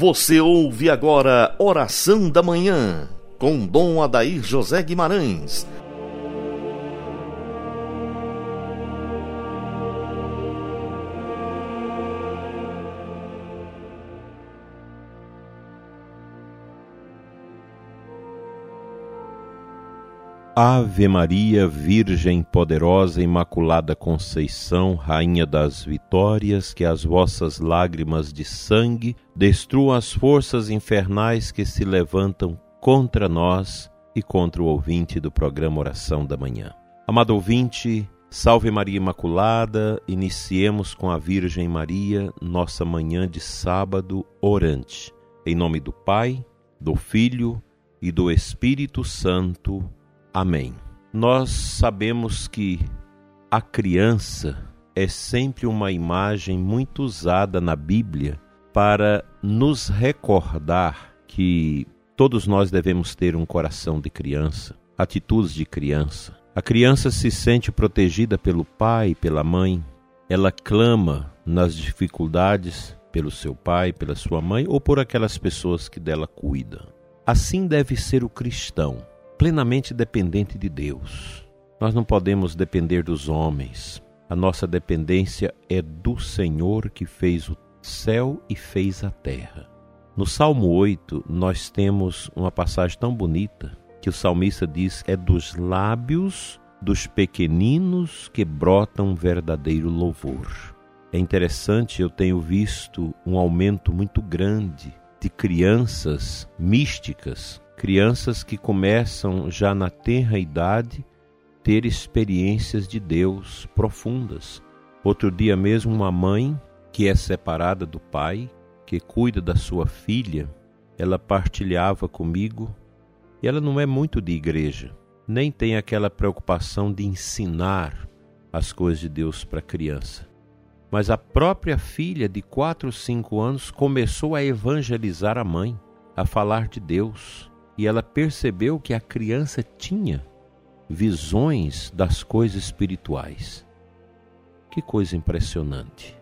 Você ouve agora Oração da Manhã, com Dom Adair José Guimarães. Ave Maria, Virgem poderosa, Imaculada Conceição, Rainha das Vitórias, que as vossas lágrimas de sangue destruam as forças infernais que se levantam contra nós e contra o ouvinte do programa Oração da Manhã. Amado ouvinte, Salve Maria Imaculada, iniciemos com a Virgem Maria nossa manhã de sábado orante. Em nome do Pai, do Filho e do Espírito Santo. Amém. Nós sabemos que a criança é sempre uma imagem muito usada na Bíblia para nos recordar que todos nós devemos ter um coração de criança, atitudes de criança. A criança se sente protegida pelo pai, pela mãe, ela clama nas dificuldades pelo seu pai, pela sua mãe ou por aquelas pessoas que dela cuidam. Assim deve ser o cristão plenamente dependente de Deus. Nós não podemos depender dos homens. A nossa dependência é do Senhor que fez o céu e fez a terra. No Salmo 8, nós temos uma passagem tão bonita que o salmista diz é dos lábios dos pequeninos que brota um verdadeiro louvor. É interessante, eu tenho visto um aumento muito grande de crianças místicas crianças que começam já na tenra idade ter experiências de Deus profundas. Outro dia mesmo uma mãe que é separada do pai, que cuida da sua filha, ela partilhava comigo, e ela não é muito de igreja, nem tem aquela preocupação de ensinar as coisas de Deus para a criança. Mas a própria filha de quatro ou cinco anos começou a evangelizar a mãe, a falar de Deus e ela percebeu que a criança tinha visões das coisas espirituais. Que coisa impressionante.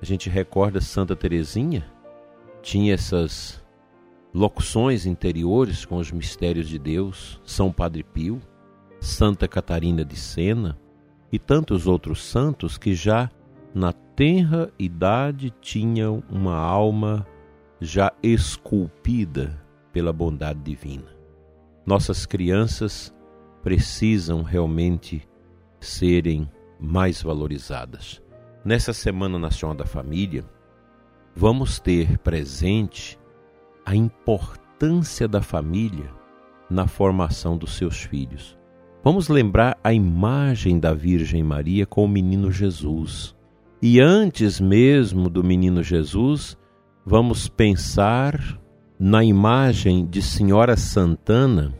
A gente recorda Santa Teresinha, tinha essas locuções interiores com os mistérios de Deus, São Padre Pio, Santa Catarina de Sena e tantos outros santos que já na tenra idade tinham uma alma já esculpida pela bondade divina. Nossas crianças precisam realmente serem mais valorizadas. Nessa Semana Nacional da Família, vamos ter presente a importância da família na formação dos seus filhos. Vamos lembrar a imagem da Virgem Maria com o menino Jesus. E antes mesmo do menino Jesus, vamos pensar na imagem de Senhora Santana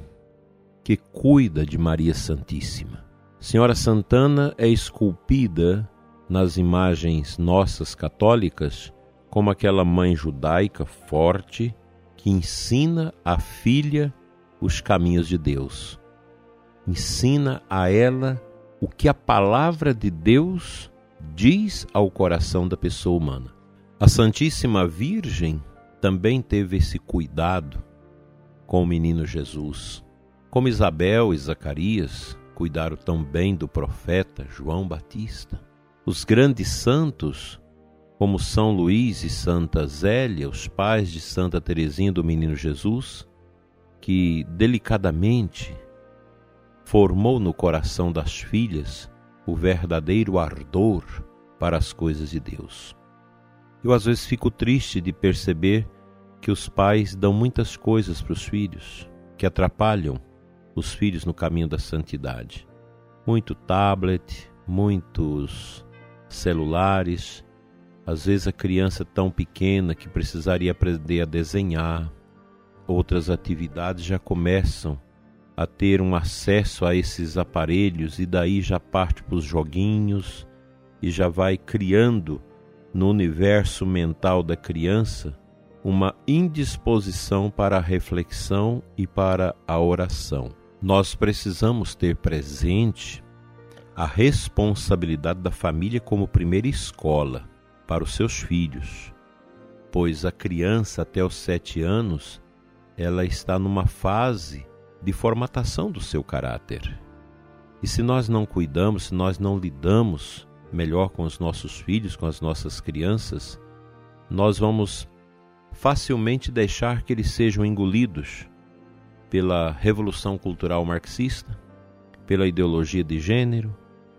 que cuida de Maria Santíssima. Senhora Santana é esculpida nas imagens nossas católicas como aquela mãe judaica forte que ensina a filha os caminhos de Deus. Ensina a ela o que a palavra de Deus diz ao coração da pessoa humana. A Santíssima Virgem também teve esse cuidado com o menino Jesus. Como Isabel e Zacarias cuidaram tão bem do profeta João Batista. Os grandes santos, como São Luís e Santa Zélia, os pais de Santa Teresinha do Menino Jesus, que delicadamente formou no coração das filhas o verdadeiro ardor para as coisas de Deus. Eu às vezes fico triste de perceber que os pais dão muitas coisas para os filhos que atrapalham os filhos no caminho da santidade. Muito tablet, muitos celulares, às vezes a criança tão pequena que precisaria aprender a desenhar, outras atividades já começam a ter um acesso a esses aparelhos e daí já parte para os joguinhos e já vai criando no universo mental da criança uma indisposição para a reflexão e para a oração. Nós precisamos ter presente a responsabilidade da família como primeira escola para os seus filhos. pois a criança até os sete anos ela está numa fase de formatação do seu caráter. E se nós não cuidamos, se nós não lidamos melhor com os nossos filhos, com as nossas crianças, nós vamos facilmente deixar que eles sejam engolidos pela revolução cultural marxista, pela ideologia de gênero,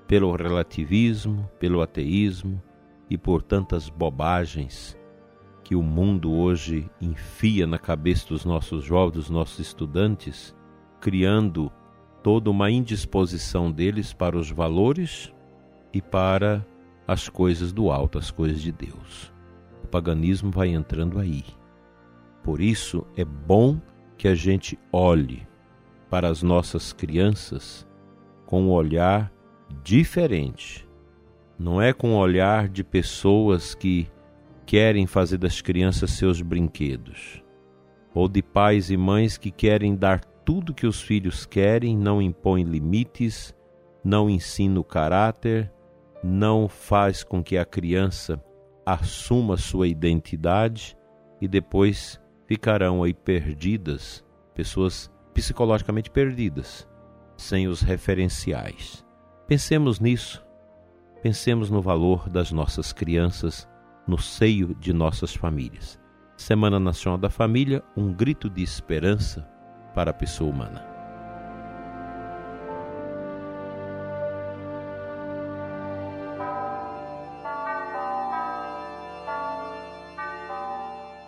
pelo relativismo, pelo ateísmo e por tantas bobagens que o mundo hoje enfia na cabeça dos nossos jovens, dos nossos estudantes, criando toda uma indisposição deles para os valores e para as coisas do alto, as coisas de Deus. O paganismo vai entrando aí. Por isso é bom que a gente olhe para as nossas crianças com um olhar diferente. Não é com o olhar de pessoas que querem fazer das crianças seus brinquedos, ou de pais e mães que querem dar tudo que os filhos querem, não impõem limites, não ensina o caráter, não faz com que a criança assuma sua identidade e depois ficarão aí perdidas, pessoas psicologicamente perdidas, sem os referenciais. Pensemos nisso. Pensemos no valor das nossas crianças no seio de nossas famílias. Semana Nacional da Família, um grito de esperança para a pessoa humana.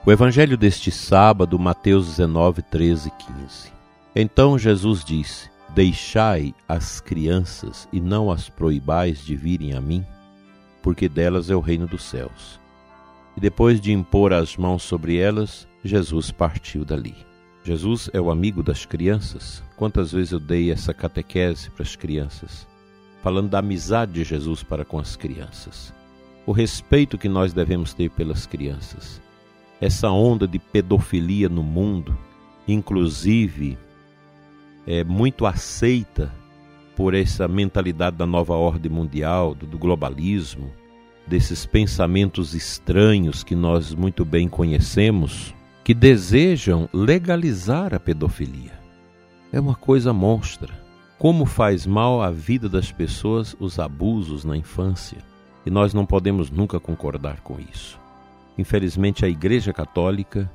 O Evangelho deste sábado, Mateus 19, 13 e 15. Então Jesus disse: Deixai as crianças e não as proibais de virem a mim, porque delas é o reino dos céus e depois de impor as mãos sobre elas, Jesus partiu dali. Jesus é o amigo das crianças. Quantas vezes eu dei essa catequese para as crianças, falando da amizade de Jesus para com as crianças, o respeito que nós devemos ter pelas crianças, essa onda de pedofilia no mundo, inclusive é muito aceita por essa mentalidade da nova ordem mundial, do, globalismo, desses pensamentos estranhos que nós muito bem conhecemos, que desejam legalizar a pedofilia. É uma coisa monstra. Como faz mal à vida das pessoas os abusos na infância. E nós não podemos nunca concordar com isso. Infelizmente, a Igreja Católica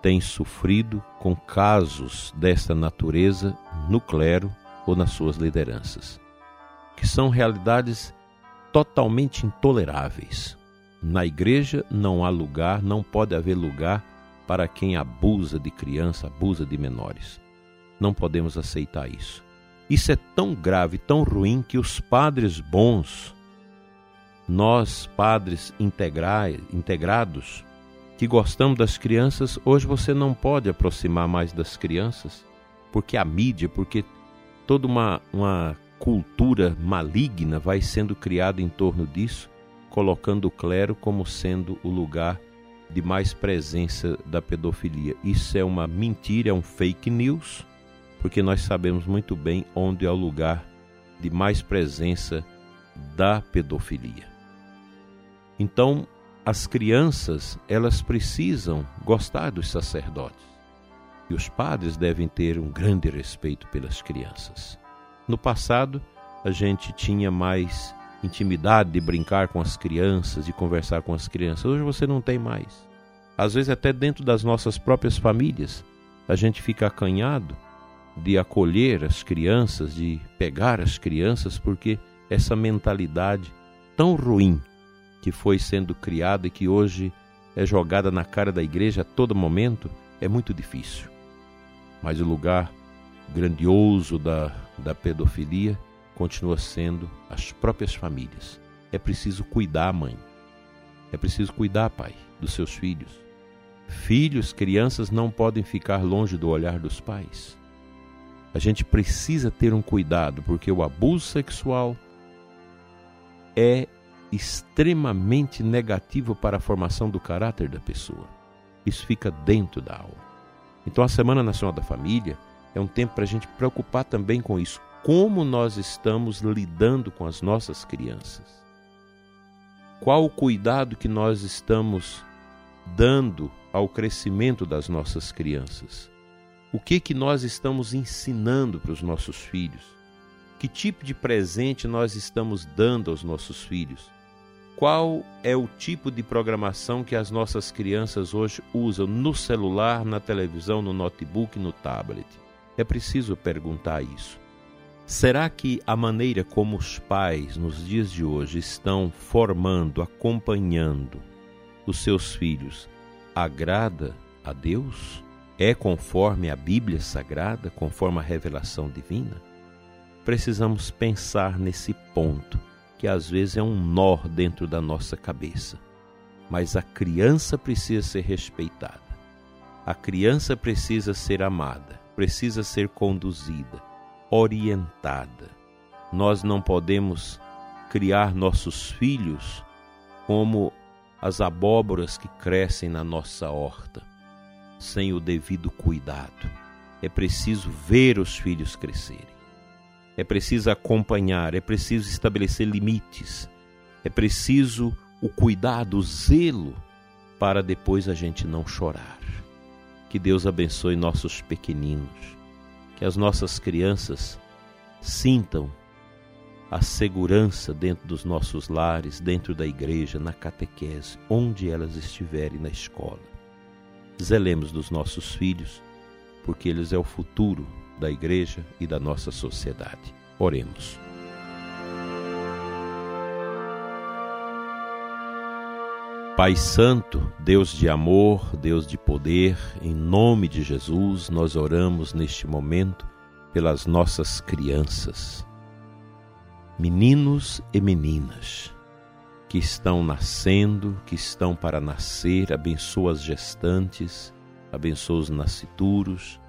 tem sofrido com casos desta natureza no clero ou nas suas lideranças, que são realidades totalmente intoleráveis. Na igreja não há lugar, não pode haver lugar para quem abusa de criança, abusa de menores. Não podemos aceitar isso. Isso é tão grave, tão ruim que os padres bons, nós padres integrados, que gostamos das crianças, hoje você não pode aproximar mais das crianças, porque a mídia, porque toda uma, uma cultura maligna vai sendo criada em torno disso, colocando o clero como sendo o lugar de mais presença da pedofilia. Isso é uma mentira, é um fake news, porque nós sabemos muito bem onde é o lugar de mais presença da pedofilia. Então, as crianças, elas precisam gostar dos sacerdotes. E os padres devem ter um grande respeito pelas crianças. No passado, a gente tinha mais intimidade de brincar com as crianças, de conversar com as crianças. Hoje você não tem mais. Às vezes, até dentro das nossas próprias famílias, a gente fica acanhado de acolher as crianças, de pegar as crianças, porque essa mentalidade tão ruim que foi sendo criada e que hoje é jogada na cara da igreja a todo momento é muito difícil. Mas o lugar grandioso da, da pedofilia continua sendo as próprias famílias. É preciso cuidar, mãe. É preciso cuidar, pai, dos seus filhos. Filhos, crianças não podem ficar longe do olhar dos pais. A gente precisa ter um cuidado, porque o abuso sexual é extremamente negativo para a formação do caráter da pessoa. Isso fica dentro da alma. Então, a Semana Nacional da Família é um tempo para a gente preocupar também com isso. Como nós estamos lidando com as nossas crianças? Qual o cuidado que nós estamos dando ao crescimento das nossas crianças? O que que nós estamos ensinando para os nossos filhos? Que tipo de presente nós estamos dando aos nossos filhos? Qual é o tipo de programação que as nossas crianças hoje usam no celular, na televisão, no notebook, no tablet? É preciso perguntar isso. Será que a maneira como os pais nos dias de hoje estão formando, acompanhando os seus filhos agrada a Deus? É conforme a Bíblia Sagrada, conforme a revelação divina? Precisamos pensar nesse ponto, que às vezes é um nó dentro da nossa cabeça. Mas a criança precisa ser respeitada. A criança precisa ser amada, precisa ser conduzida, orientada. Nós não podemos criar nossos filhos como as abóboras que crescem na nossa horta, sem o devido cuidado. É preciso ver os filhos crescerem. É preciso acompanhar, é preciso estabelecer limites. É preciso o cuidado, o zelo para depois a gente não chorar. Que Deus abençoe nossos pequeninos, que as nossas crianças sintam a segurança dentro dos nossos lares, dentro da igreja, na catequese, onde elas estiverem na escola. Zelemos dos nossos filhos, porque eles é o futuro da igreja e da nossa sociedade. Oremos. Pai Santo, Deus de amor, Deus de poder, em nome de Jesus, nós oramos neste momento pelas nossas crianças meninos e meninas que estão nascendo, que estão para nascer, abençoa as gestantes, abençoa os nascituros,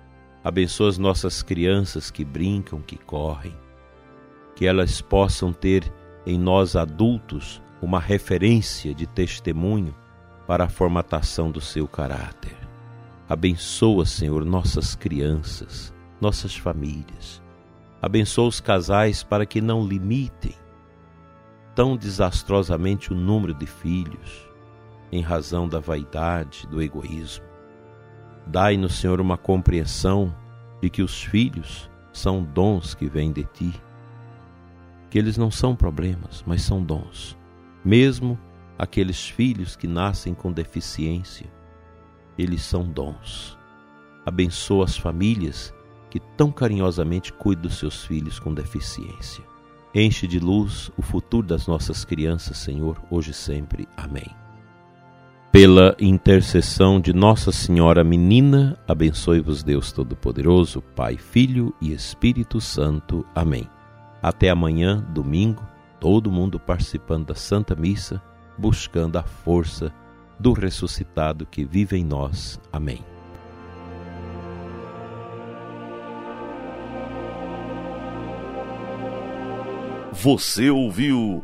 abençoa as nossas crianças que brincam, que correm, que elas possam ter em nós adultos uma referência de testemunho para a formatação do seu caráter. Abençoa, Senhor, nossas crianças, nossas famílias Abençoa os casais para que não limitem tão desastrosamente o número de filhos, em razão da vaidade, do egoísmo. Dai-nos, Senhor, uma compreensão de que os filhos são dons que vêm de ti, que eles não são problemas, mas são dons. Mesmo aqueles filhos que nascem com deficiência, eles são dons. Abençoa as famílias que tão carinhosamente cuida dos seus filhos com deficiência. Enche de luz o futuro das nossas crianças, Senhor, hoje e sempre. Amém. Pela intercessão de Nossa Senhora Menina, abençoe-vos Deus Todo-Poderoso, Pai, Filho e Espírito Santo. Amém. Até amanhã, domingo, todo mundo participando da Santa Missa, buscando a força do ressuscitado que vive em nós. Amém. Você ouviu